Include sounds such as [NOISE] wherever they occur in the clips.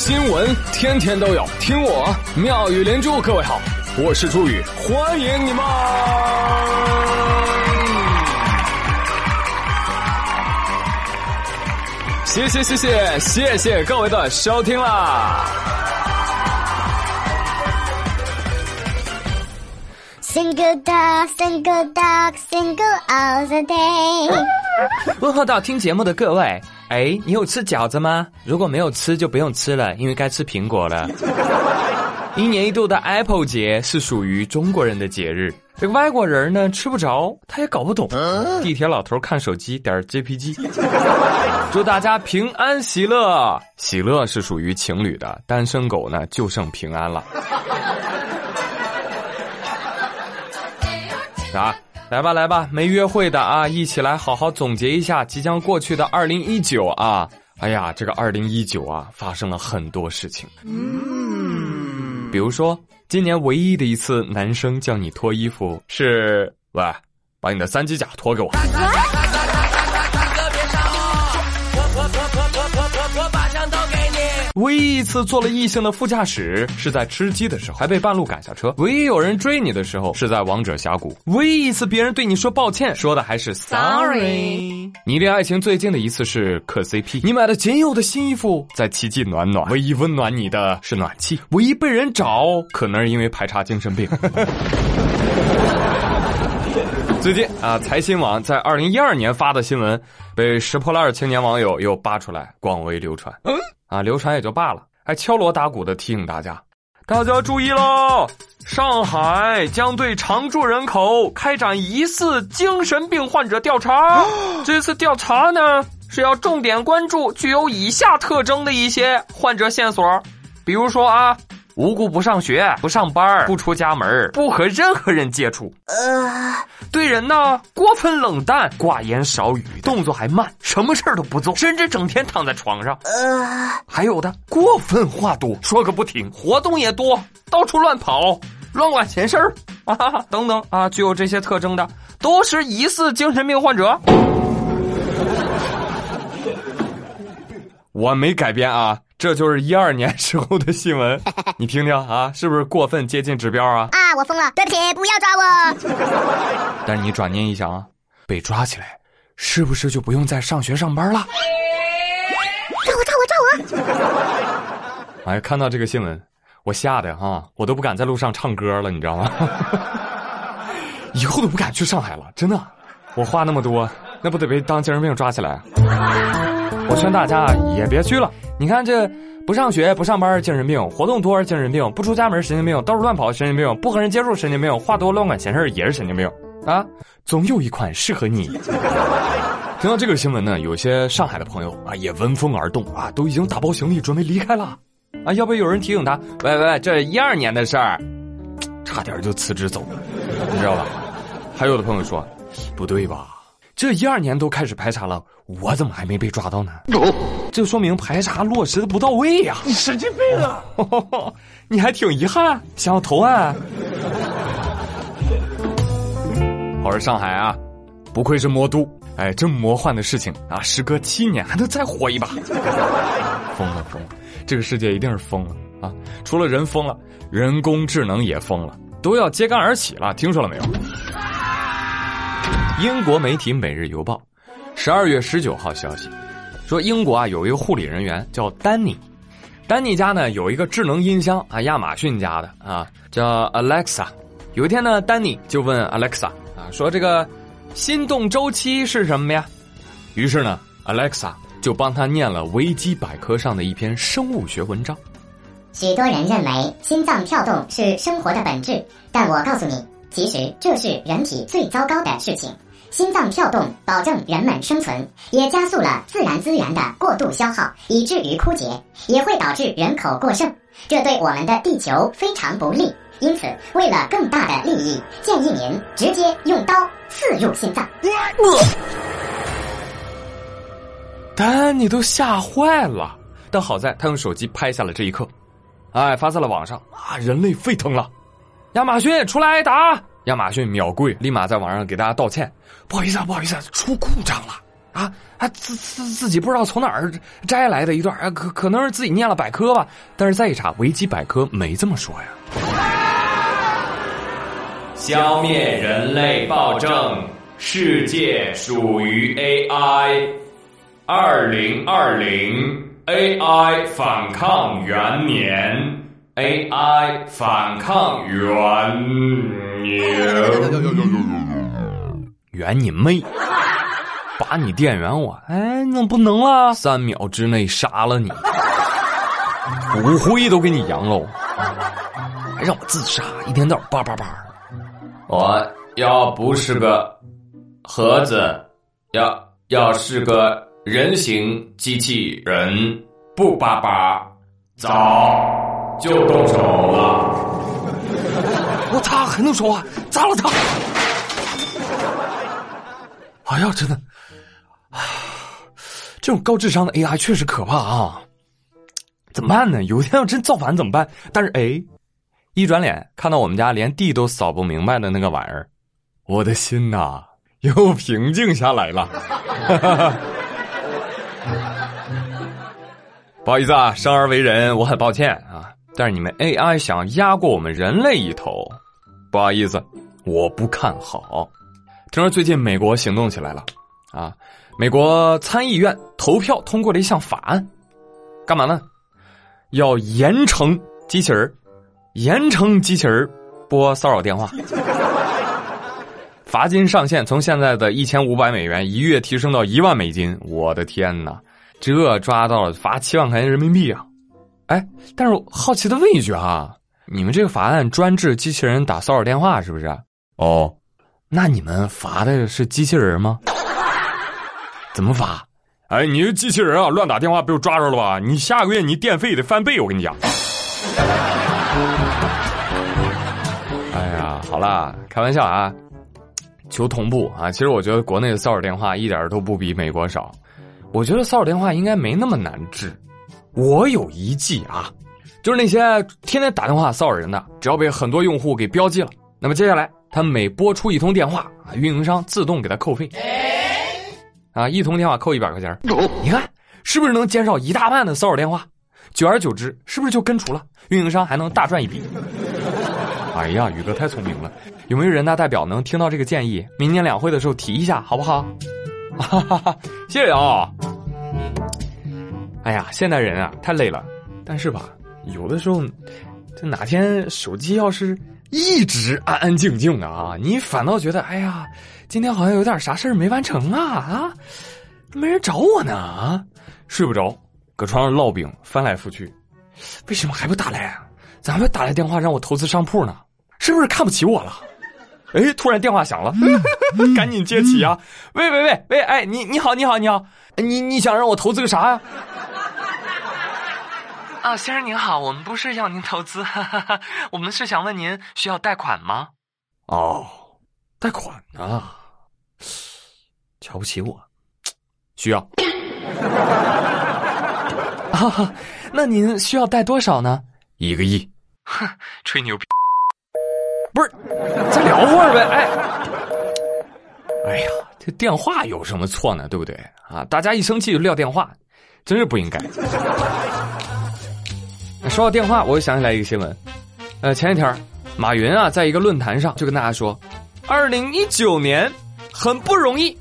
新闻天天都有，听我妙语连珠。各位好，我是朱宇，欢迎你们！谢谢谢谢谢谢各位的收听啦！Single dog, single dog, single all the day。问候到听节目的各位，哎，你有吃饺子吗？如果没有吃，就不用吃了，因为该吃苹果了。[LAUGHS] 一年一度的 Apple 节是属于中国人的节日，这个外国人呢吃不着，他也搞不懂。地铁老头看手机点 JPG。祝大家平安喜乐，喜乐是属于情侣的，单身狗呢就剩平安了。[LAUGHS] 啊，来吧来吧，没约会的啊，一起来好好总结一下即将过去的二零一九啊！哎呀，这个二零一九啊，发生了很多事情。嗯，比如说，今年唯一的一次男生叫你脱衣服是，喂，把你的三级甲脱给我。唯一一次坐了异性的副驾驶是在吃鸡的时候，还被半路赶下车。唯一有人追你的时候是在王者峡谷。唯一一次别人对你说抱歉，说的还是 sorry。你离爱情最近的一次是磕 CP，你买的仅有的新衣服在奇迹暖暖。唯一温暖你的是暖气，唯一被人找可能是因为排查精神病。[LAUGHS] 最近啊，财新网在二零一二年发的新闻被拾破烂青年网友又扒出来，广为流传。嗯，啊，流传也就罢了，还敲锣打鼓的提醒大家，大家注意喽！上海将对常住人口开展疑似精神病患者调查。[GASPS] 这次调查呢，是要重点关注具有以下特征的一些患者线索，比如说啊。无故不上学、不上班、不出家门、不和任何人接触，呃，对人呢过分冷淡、寡言少语，动作还慢，什么事儿都不做，甚至整天躺在床上，呃，还有的过分话多，说个不停，活动也多，到处乱跑，乱管闲事儿啊等等啊，具有这些特征的都是疑似精神病患者。我没改编啊。这就是一二年时候的新闻，[LAUGHS] 你听听啊，是不是过分接近指标啊？啊，我疯了，对不起，不要抓我。[LAUGHS] 但是你转念一想啊，被抓起来，是不是就不用再上学上班了？抓我，抓我，抓我！哎，看到这个新闻，我吓得哈，我都不敢在路上唱歌了，你知道吗？[LAUGHS] 以后都不敢去上海了，真的。我话那么多，那不得被当精神病抓起来？我劝大家也别去了。你看这不上学不上班精神病，活动多精神病，不出家门神经病，到处乱跑神经病，不和人接触神经病，话多乱管闲事也是神经病啊！总有一款适合你。听到这个新闻呢，有些上海的朋友啊也闻风而动啊，都已经打包行李准备离开了啊！要不有人提醒他，喂喂，这一二年的事儿，差点就辞职走了，你知道吧？还有的朋友说，不对吧？这一二年都开始排查了，我怎么还没被抓到呢？这说明排查落实的不到位呀！你神经病啊！[LAUGHS] 你还挺遗憾，想要投案。我说上海啊，不愧是魔都，哎，这么魔幻的事情啊，时隔七年还能再火一把，[LAUGHS] 疯了疯了！这个世界一定是疯了啊！除了人疯了，人工智能也疯了，都要揭竿而起了，听说了没有？英国媒体《每日邮报》十二月十九号消息说，英国啊有一个护理人员叫丹尼，丹尼家呢有一个智能音箱啊，亚马逊家的啊，叫 Alexa。有一天呢，丹尼就问 Alexa 啊，说这个心动周期是什么呀？于是呢，Alexa 就帮他念了维基百科上的一篇生物学文章。许多人认为心脏跳动是生活的本质，但我告诉你，其实这是人体最糟糕的事情。心脏跳动保证人们生存，也加速了自然资源的过度消耗，以至于枯竭，也会导致人口过剩，这对我们的地球非常不利。因此，为了更大的利益，建议您直接用刀刺入心脏。丹尼都吓坏了，但好在他用手机拍下了这一刻，哎，发在了网上啊，人类沸腾了，亚马逊出来挨打！亚马逊秒跪，立马在网上给大家道歉，不好意思啊，不好意思，啊出故障了。啊啊，自自自己不知道从哪儿摘来的一段，啊，可可能是自己念了百科吧。但是再一查，维基百科没这么说呀。消灭人类暴政，世界属于 AI。二零二零 AI 反抗元年，AI 反抗元年，元你妹！把你电源我，哎，那不能了，三秒之内杀了你，骨灰都给你扬喽，还让我自杀，一天到晚叭叭叭。我要不是个盒子，要要是个人形机器人，不叭叭，早就动手了。我擦，还能说话？砸了他！哎呀，真的。这种高智商的 AI 确实可怕啊！怎么办呢？有一天要真造反怎么办？但是哎，一转脸看到我们家连地都扫不明白的那个玩意儿，我的心呐又平静下来了。[LAUGHS] 不好意思啊，生而为人，我很抱歉啊。但是你们 AI 想压过我们人类一头，不好意思，我不看好。听说最近美国行动起来了啊。美国参议院投票通过了一项法案，干嘛呢？要严惩机器人，严惩机器人拨骚扰电话，[LAUGHS] 罚金上限从现在的一千五百美元一月提升到一万美金。我的天哪，这抓到了罚七万块钱人民币啊！哎，但是好奇的问一句啊，你们这个法案专治机器人打骚扰电话是不是？哦，那你们罚的是机器人吗？[LAUGHS] 怎么罚？哎，你这机器人啊，乱打电话被我抓着了吧？你下个月你电费得翻倍，我跟你讲。[LAUGHS] 哎呀，好啦，开玩笑啊，求同步啊！其实我觉得国内的骚扰电话一点都不比美国少。我觉得骚扰电话应该没那么难治。我有一计啊，就是那些天天打电话骚扰人的，只要被很多用户给标记了，那么接下来他每拨出一通电话啊，运营商自动给他扣费。啊，一通电话扣一百块钱，你看是不是能减少一大半的骚扰电话？久而久之，是不是就根除了？运营商还能大赚一笔。哎呀，宇哥太聪明了，有没有人大代表能听到这个建议？明年两会的时候提一下，好不好？哈哈哈，谢谢啊。哎呀，现代人啊太累了，但是吧，有的时候，这哪天手机要是一直安安静静的啊，你反倒觉得哎呀。今天好像有点啥事儿没完成啊啊！没人找我呢啊！睡不着，搁床上烙饼，翻来覆去，为什么还不打来？咋还不打来电话让我投资商铺呢？是不是看不起我了？哎，突然电话响了，[LAUGHS] 赶紧接起啊！喂喂喂喂，哎，你你好你好你好，你你想让我投资个啥呀？啊，先生您好，我们不是要您投资，哈哈哈我们是想问您需要贷款吗？哦，贷款呢？瞧不起我，需要 [LAUGHS] 啊？那您需要贷多少呢？一个亿。哼，吹牛逼！不是，再聊会儿呗。哎，哎呀，这电话有什么错呢？对不对啊？大家一生气就撂电话，真是不应该。说到电话，我又想起来一个新闻。呃，前几天马云啊，在一个论坛上就跟大家说，二零一九年。很不容易，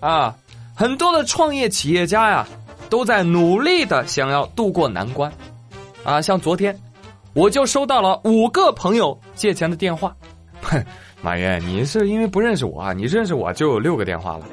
啊，很多的创业企业家呀，都在努力的想要渡过难关，啊，像昨天，我就收到了五个朋友借钱的电话，哼，马云，你是因为不认识我啊，你认识我就有六个电话了，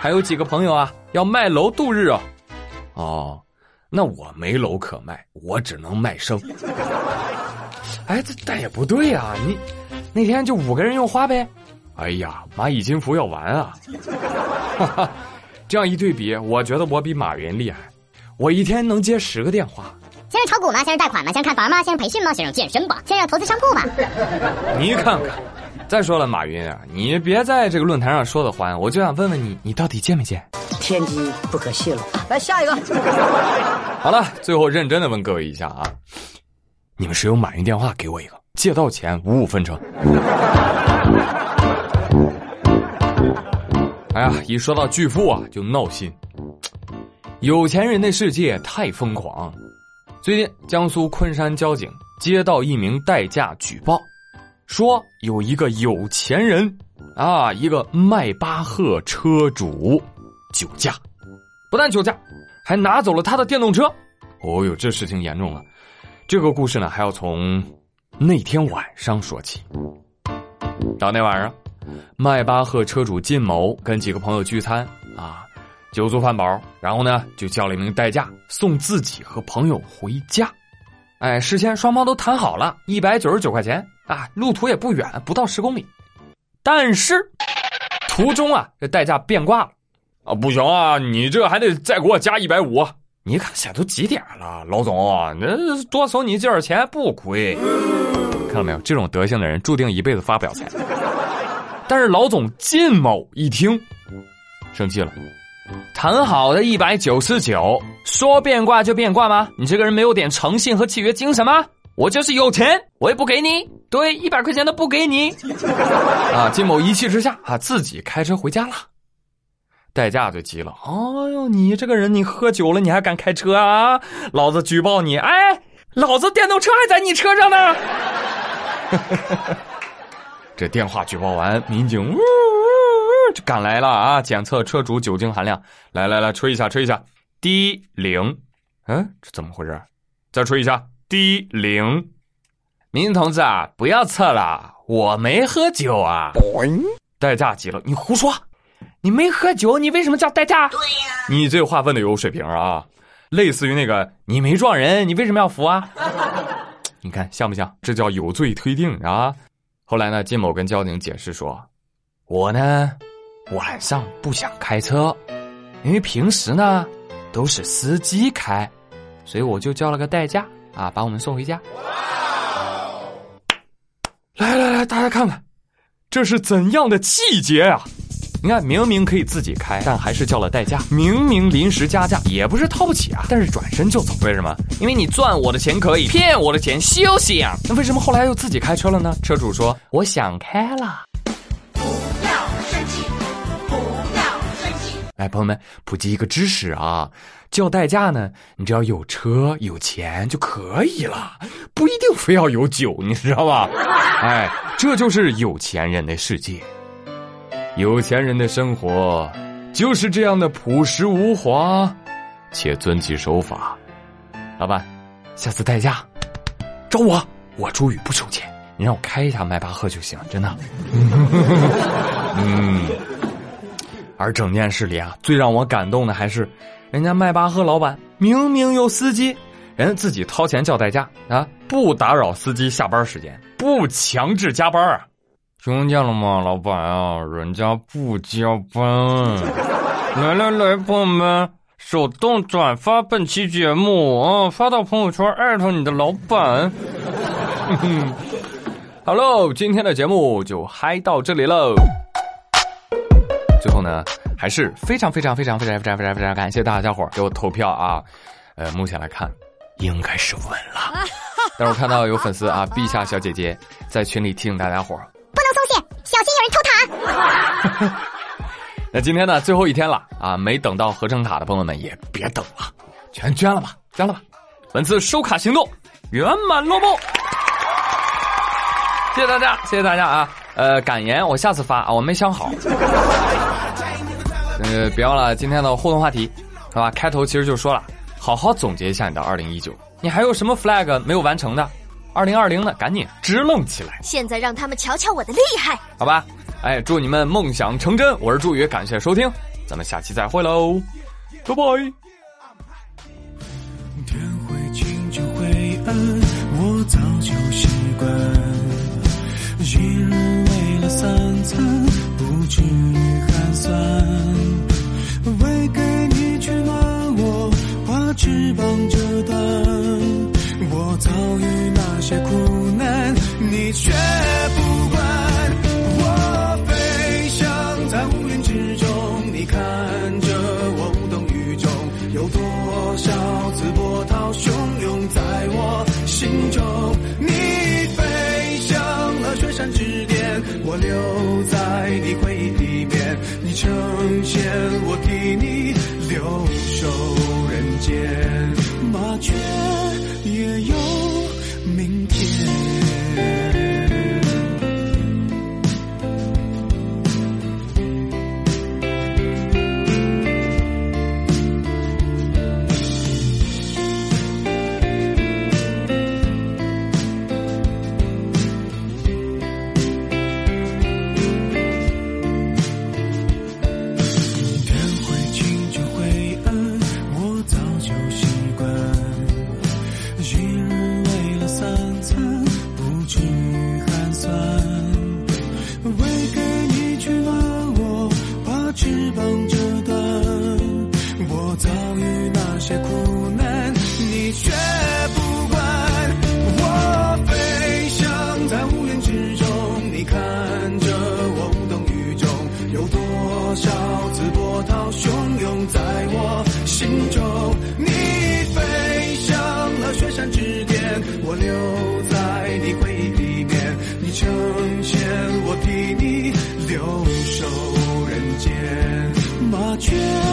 还有几个朋友啊，要卖楼度日啊，哦，那我没楼可卖，我只能卖生，哎，这但也不对呀，你那天就五个人用花呗。哎呀，蚂蚁金服要完啊！哈哈，这样一对比，我觉得我比马云厉害。我一天能接十个电话。先生炒股吗？先生贷款吗？先生看房吗？先生培训吗？先生健身吧？先生投资商铺吧？[LAUGHS] 你看看，再说了，马云啊，你别在这个论坛上说的欢，我就想问问你，你到底见没借？天机不可泄露。来下一个。[LAUGHS] 好了，最后认真的问各位一下啊，你们谁有马云电话？给我一个，借到钱五五分成。哎呀，一说到巨富啊，就闹心。有钱人的世界太疯狂。最近，江苏昆山交警接到一名代驾举报，说有一个有钱人啊，一个迈巴赫车主酒驾，不但酒驾，还拿走了他的电动车。哦呦，这事情严重了。这个故事呢，还要从那天晚上说起。到那晚上，迈巴赫车主靳某跟几个朋友聚餐啊，酒足饭饱，然后呢就叫了一名代驾送自己和朋友回家。哎，事先双方都谈好了，一百九十九块钱啊，路途也不远，不到十公里。但是途中啊，这代驾变卦了啊，不行啊，你这还得再给我加一百五。你看现在都几点了，老总，那多收你这点钱不亏。看到没有，这种德行的人注定一辈子发不了财。但是老总靳某一听，生气了，谈好的一百九十九，说变卦就变卦吗？你这个人没有点诚信和契约精神吗？我就是有钱，我也不给你，对，一百块钱都不给你。[LAUGHS] 啊，靳某一气之下啊，自己开车回家了。代驾就急了，哎呦，你这个人，你喝酒了，你还敢开车啊？老子举报你！哎，老子电动车还在你车上呢。[LAUGHS] 这电话举报完，民警呜呜就赶来了啊！检测车主酒精含量，来来来，吹一下，吹一下，低零。嗯，这怎么回事？再吹一下，低零。民警同志啊，不要测了，我没喝酒啊。代驾急了，你胡说，你没喝酒，你为什么叫代驾？对呀，你这话问的有水平啊，类似于那个你没撞人，你为什么要扶啊？[LAUGHS] 你看像不像？这叫有罪推定啊！后来呢，金某跟交警解释说：“我呢，晚上不想开车，因为平时呢都是司机开，所以我就叫了个代驾啊，把我们送回家。”来来来，大家看看，这是怎样的气节啊！你看，明明可以自己开，但还是叫了代驾。明明临时加价，也不是掏不起啊，但是转身就走。为什么？因为你赚我的钱可以，骗我的钱休想。那为什么后来又自己开车了呢？车主说：“我想开了。”不要生气，不要生气。哎，朋友们，普及一个知识啊，叫代驾呢，你只要有车有钱就可以了，不一定非要有酒，你知道吧？[LAUGHS] 哎，这就是有钱人的世界。有钱人的生活就是这样的朴实无华，且遵纪守法。老板，下次代驾找我，我朱宇不收钱，你让我开一下迈巴赫就行，真的。[LAUGHS] 嗯。而整件事里啊，最让我感动的还是，人家迈巴赫老板明明有司机，人家自己掏钱叫代驾啊，不打扰司机下班时间，不强制加班啊。[LAUGHS] 听见了吗，老板啊，人家不加班。来来来，朋友们，手动转发本期节目啊，发到朋友圈，艾特你的老板。[LAUGHS] Hello，今天的节目就嗨到这里喽。最后呢，还是非常非常非常非常非常非常非常感谢大家伙给我投票啊。呃，目前来看，应该是稳了。[LAUGHS] 但是我看到有粉丝啊，陛下小姐姐在群里提醒大家伙。小心有人偷塔！[LAUGHS] 那今天呢，最后一天了啊，没等到合成塔的朋友们也别等了，全捐了吧，捐了吧！本次收卡行动圆满落幕，谢谢大家，谢谢大家啊！呃，感言我下次发啊，我没想好。呃，别忘了今天的互动话题，是吧？开头其实就说了，好好总结一下你的二零一九，你还有什么 flag 没有完成的？二零二零呢，赶紧支棱起来！现在让他们瞧瞧我的厉害，好吧？哎，祝你们梦想成真！我是朱宇，感谢收听，咱们下期再会喽，拜拜。天会晴就会暗，我早就习惯。一日为了三餐，不至指点我留在你回忆里面，你成仙我替你留守人间，麻雀。却。